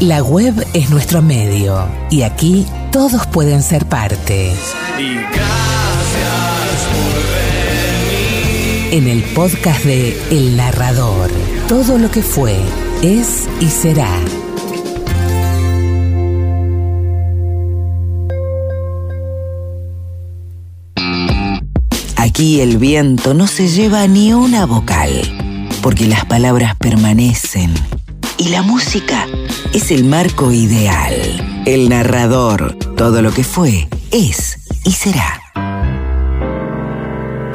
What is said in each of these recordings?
La web es nuestro medio y aquí todos pueden ser parte. Y gracias por venir. En el podcast de El Narrador, todo lo que fue, es y será. Aquí el viento no se lleva ni una vocal, porque las palabras permanecen y la música es el marco ideal. El narrador, todo lo que fue, es y será.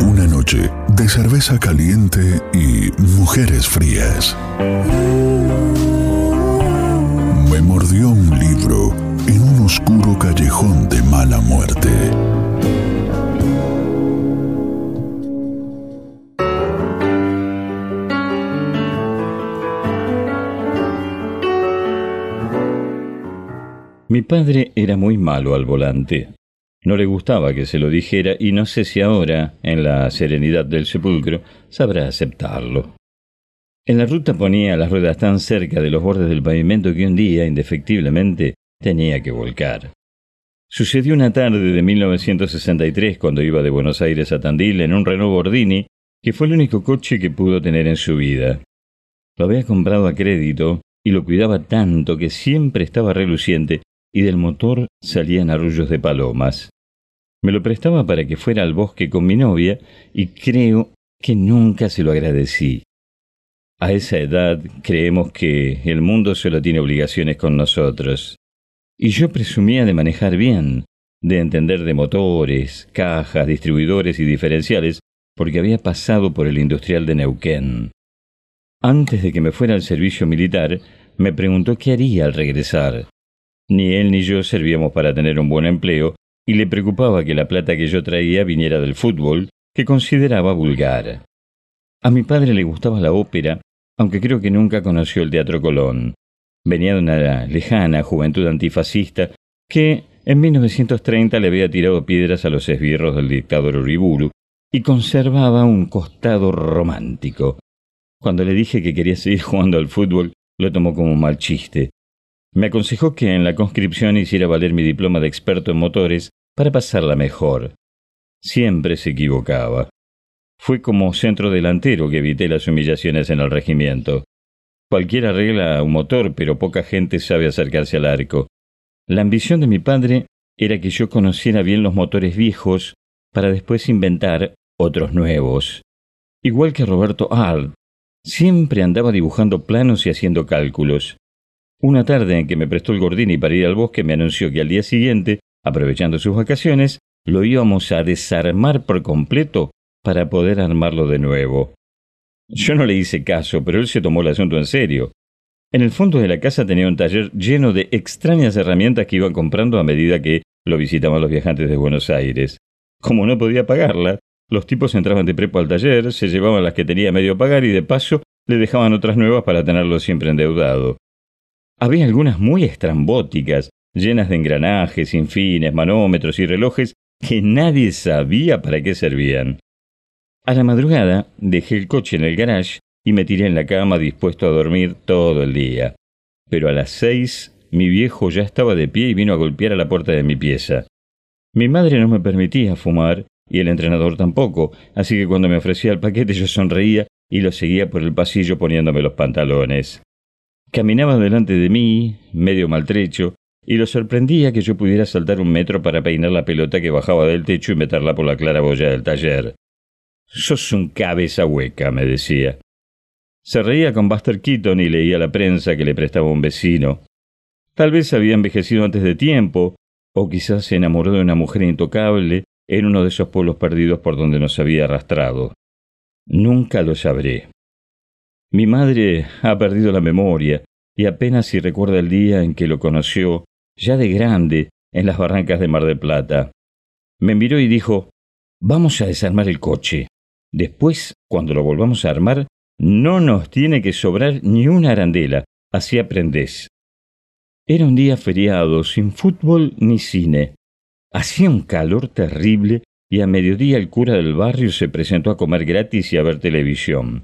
Una noche de cerveza caliente y mujeres frías. Me mordió un libro en un oscuro callejón de mala muerte. Mi padre era muy malo al volante. No le gustaba que se lo dijera y no sé si ahora, en la serenidad del sepulcro, sabrá aceptarlo. En la ruta ponía las ruedas tan cerca de los bordes del pavimento que un día, indefectiblemente, tenía que volcar. Sucedió una tarde de 1963 cuando iba de Buenos Aires a Tandil en un Renault Bordini, que fue el único coche que pudo tener en su vida. Lo había comprado a crédito y lo cuidaba tanto que siempre estaba reluciente y del motor salían arrullos de palomas. Me lo prestaba para que fuera al bosque con mi novia y creo que nunca se lo agradecí. A esa edad creemos que el mundo solo tiene obligaciones con nosotros. Y yo presumía de manejar bien, de entender de motores, cajas, distribuidores y diferenciales, porque había pasado por el industrial de Neuquén. Antes de que me fuera al servicio militar, me preguntó qué haría al regresar. Ni él ni yo servíamos para tener un buen empleo, y le preocupaba que la plata que yo traía viniera del fútbol, que consideraba vulgar. A mi padre le gustaba la ópera, aunque creo que nunca conoció el Teatro Colón. Venía de una lejana juventud antifascista que en 1930 le había tirado piedras a los esbirros del dictador Uriburu y conservaba un costado romántico. Cuando le dije que quería seguir jugando al fútbol, lo tomó como un mal chiste. Me aconsejó que en la conscripción hiciera valer mi diploma de experto en motores para pasarla mejor. Siempre se equivocaba. Fue como centro delantero que evité las humillaciones en el regimiento. Cualquiera arregla un motor, pero poca gente sabe acercarse al arco. La ambición de mi padre era que yo conociera bien los motores viejos para después inventar otros nuevos. Igual que Roberto Ard, siempre andaba dibujando planos y haciendo cálculos. Una tarde en que me prestó el Gordini para ir al bosque me anunció que al día siguiente, aprovechando sus vacaciones, lo íbamos a desarmar por completo para poder armarlo de nuevo. Yo no le hice caso, pero él se tomó el asunto en serio. En el fondo de la casa tenía un taller lleno de extrañas herramientas que iban comprando a medida que lo visitaban los viajantes de Buenos Aires. Como no podía pagarla, los tipos entraban de prepo al taller, se llevaban las que tenía medio pagar y de paso le dejaban otras nuevas para tenerlo siempre endeudado. Había algunas muy estrambóticas, llenas de engranajes, infines, manómetros y relojes que nadie sabía para qué servían. A la madrugada dejé el coche en el garage y me tiré en la cama dispuesto a dormir todo el día. Pero a las seis mi viejo ya estaba de pie y vino a golpear a la puerta de mi pieza. Mi madre no me permitía fumar y el entrenador tampoco, así que cuando me ofrecía el paquete yo sonreía y lo seguía por el pasillo poniéndome los pantalones. Caminaba delante de mí, medio maltrecho, y lo sorprendía que yo pudiera saltar un metro para peinar la pelota que bajaba del techo y meterla por la claraboya del taller. Sos un cabeza hueca, me decía. Se reía con Buster Keaton y leía la prensa que le prestaba un vecino. Tal vez había envejecido antes de tiempo, o quizás se enamoró de una mujer intocable en uno de esos pueblos perdidos por donde nos había arrastrado. Nunca lo sabré. Mi madre ha perdido la memoria y apenas si recuerda el día en que lo conoció, ya de grande, en las barrancas de Mar del Plata. Me miró y dijo, Vamos a desarmar el coche. Después, cuando lo volvamos a armar, no nos tiene que sobrar ni una arandela, así aprendés. Era un día feriado, sin fútbol ni cine. Hacía un calor terrible y a mediodía el cura del barrio se presentó a comer gratis y a ver televisión.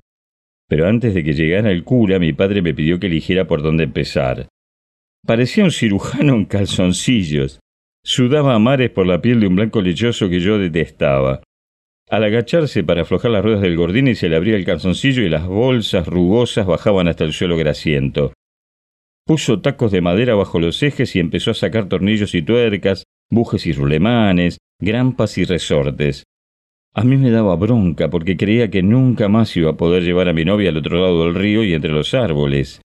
Pero antes de que llegara el cura, mi padre me pidió que eligiera por dónde empezar. Parecía un cirujano en calzoncillos. Sudaba a mares por la piel de un blanco lechoso que yo detestaba. Al agacharse para aflojar las ruedas del gordini se le abría el calzoncillo y las bolsas rugosas bajaban hasta el suelo grasiento. Puso tacos de madera bajo los ejes y empezó a sacar tornillos y tuercas, bujes y rulemanes, grampas y resortes. A mí me daba bronca porque creía que nunca más iba a poder llevar a mi novia al otro lado del río y entre los árboles.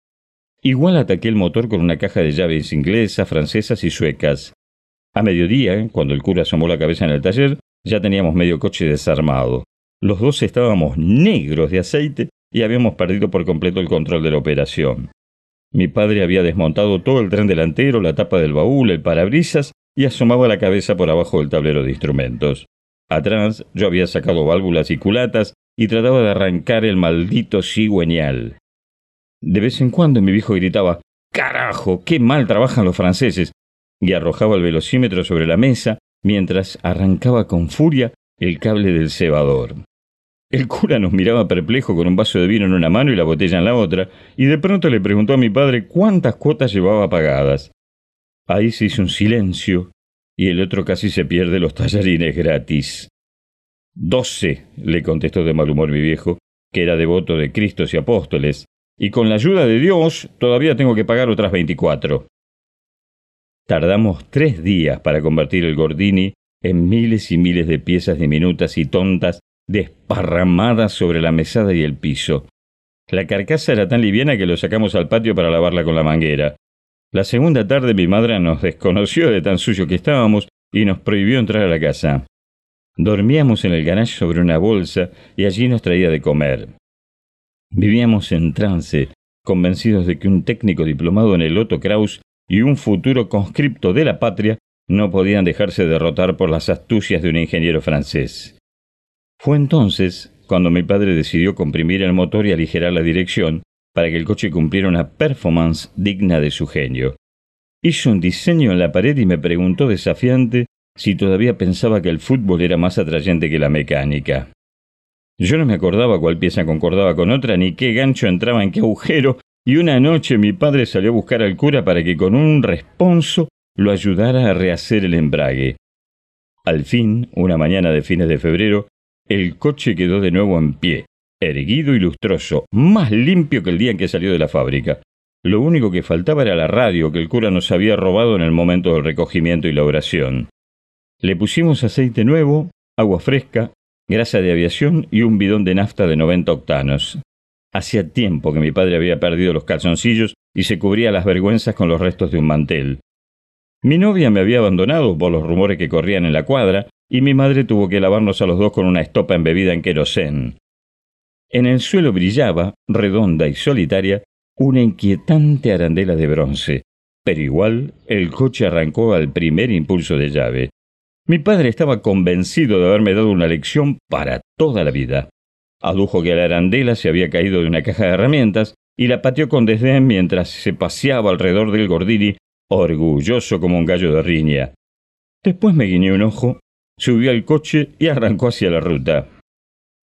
Igual ataqué el motor con una caja de llaves inglesas, francesas y suecas. A mediodía, cuando el cura asomó la cabeza en el taller, ya teníamos medio coche desarmado. Los dos estábamos negros de aceite y habíamos perdido por completo el control de la operación. Mi padre había desmontado todo el tren delantero, la tapa del baúl, el parabrisas y asomaba la cabeza por abajo del tablero de instrumentos. Atrás yo había sacado válvulas y culatas y trataba de arrancar el maldito cigüeñal. De vez en cuando mi viejo gritaba ¡Carajo! ¡Qué mal trabajan los franceses! y arrojaba el velocímetro sobre la mesa mientras arrancaba con furia el cable del cebador. El cura nos miraba perplejo con un vaso de vino en una mano y la botella en la otra, y de pronto le preguntó a mi padre cuántas cuotas llevaba pagadas. Ahí se hizo un silencio, y el otro casi se pierde los tallarines gratis. Doce, le contestó de mal humor mi viejo, que era devoto de Cristos y apóstoles, y con la ayuda de Dios todavía tengo que pagar otras veinticuatro. Tardamos tres días para convertir el Gordini en miles y miles de piezas diminutas y tontas desparramadas sobre la mesada y el piso. La carcasa era tan liviana que lo sacamos al patio para lavarla con la manguera. La segunda tarde mi madre nos desconoció de tan suyo que estábamos y nos prohibió entrar a la casa. Dormíamos en el garage sobre una bolsa y allí nos traía de comer. Vivíamos en trance, convencidos de que un técnico diplomado en el Otto Kraus y un futuro conscripto de la patria no podían dejarse derrotar por las astucias de un ingeniero francés. Fue entonces cuando mi padre decidió comprimir el motor y aligerar la dirección para que el coche cumpliera una performance digna de su genio. Hizo un diseño en la pared y me preguntó desafiante si todavía pensaba que el fútbol era más atrayente que la mecánica. Yo no me acordaba cuál pieza concordaba con otra, ni qué gancho entraba en qué agujero, y una noche mi padre salió a buscar al cura para que con un responso lo ayudara a rehacer el embrague. Al fin, una mañana de fines de febrero, el coche quedó de nuevo en pie, erguido y lustroso, más limpio que el día en que salió de la fábrica. Lo único que faltaba era la radio que el cura nos había robado en el momento del recogimiento y la oración. Le pusimos aceite nuevo, agua fresca, grasa de aviación y un bidón de nafta de 90 octanos. Hacía tiempo que mi padre había perdido los calzoncillos y se cubría las vergüenzas con los restos de un mantel. Mi novia me había abandonado por los rumores que corrían en la cuadra y mi madre tuvo que lavarnos a los dos con una estopa embebida en querosén. En el suelo brillaba, redonda y solitaria, una inquietante arandela de bronce, pero igual el coche arrancó al primer impulso de llave. Mi padre estaba convencido de haberme dado una lección para toda la vida. Adujo que la arandela se había caído de una caja de herramientas y la pateó con desdén mientras se paseaba alrededor del Gordini, orgulloso como un gallo de riña. Después me guiñó un ojo, subió al coche y arrancó hacia la ruta.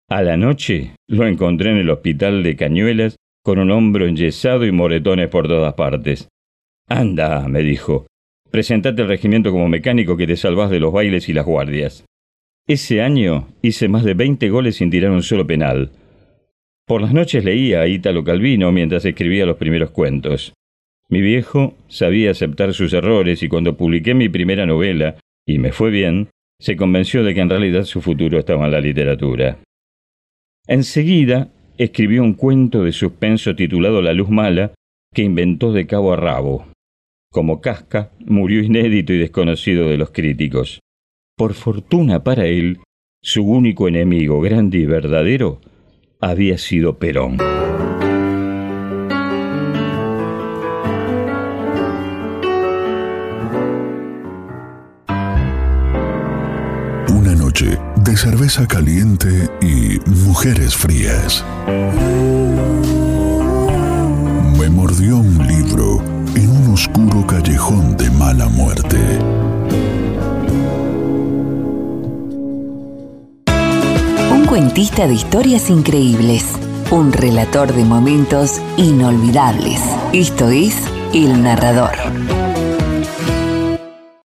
A la noche lo encontré en el hospital de Cañuelas con un hombro enyesado y moretones por todas partes. Anda, me dijo, presentate al regimiento como mecánico que te salvás de los bailes y las guardias. Ese año hice más de 20 goles sin tirar un solo penal. Por las noches leía a Ítalo Calvino mientras escribía los primeros cuentos. Mi viejo sabía aceptar sus errores y cuando publiqué mi primera novela, y me fue bien, se convenció de que en realidad su futuro estaba en la literatura. Enseguida escribió un cuento de suspenso titulado La luz mala, que inventó de cabo a rabo. Como casca, murió inédito y desconocido de los críticos. Por fortuna para él, su único enemigo grande y verdadero había sido Perón. Una noche de cerveza caliente y mujeres frías. Me mordió un libro en un oscuro callejón de mala muerte. cuentista de historias increíbles, un relator de momentos inolvidables. Esto es El narrador.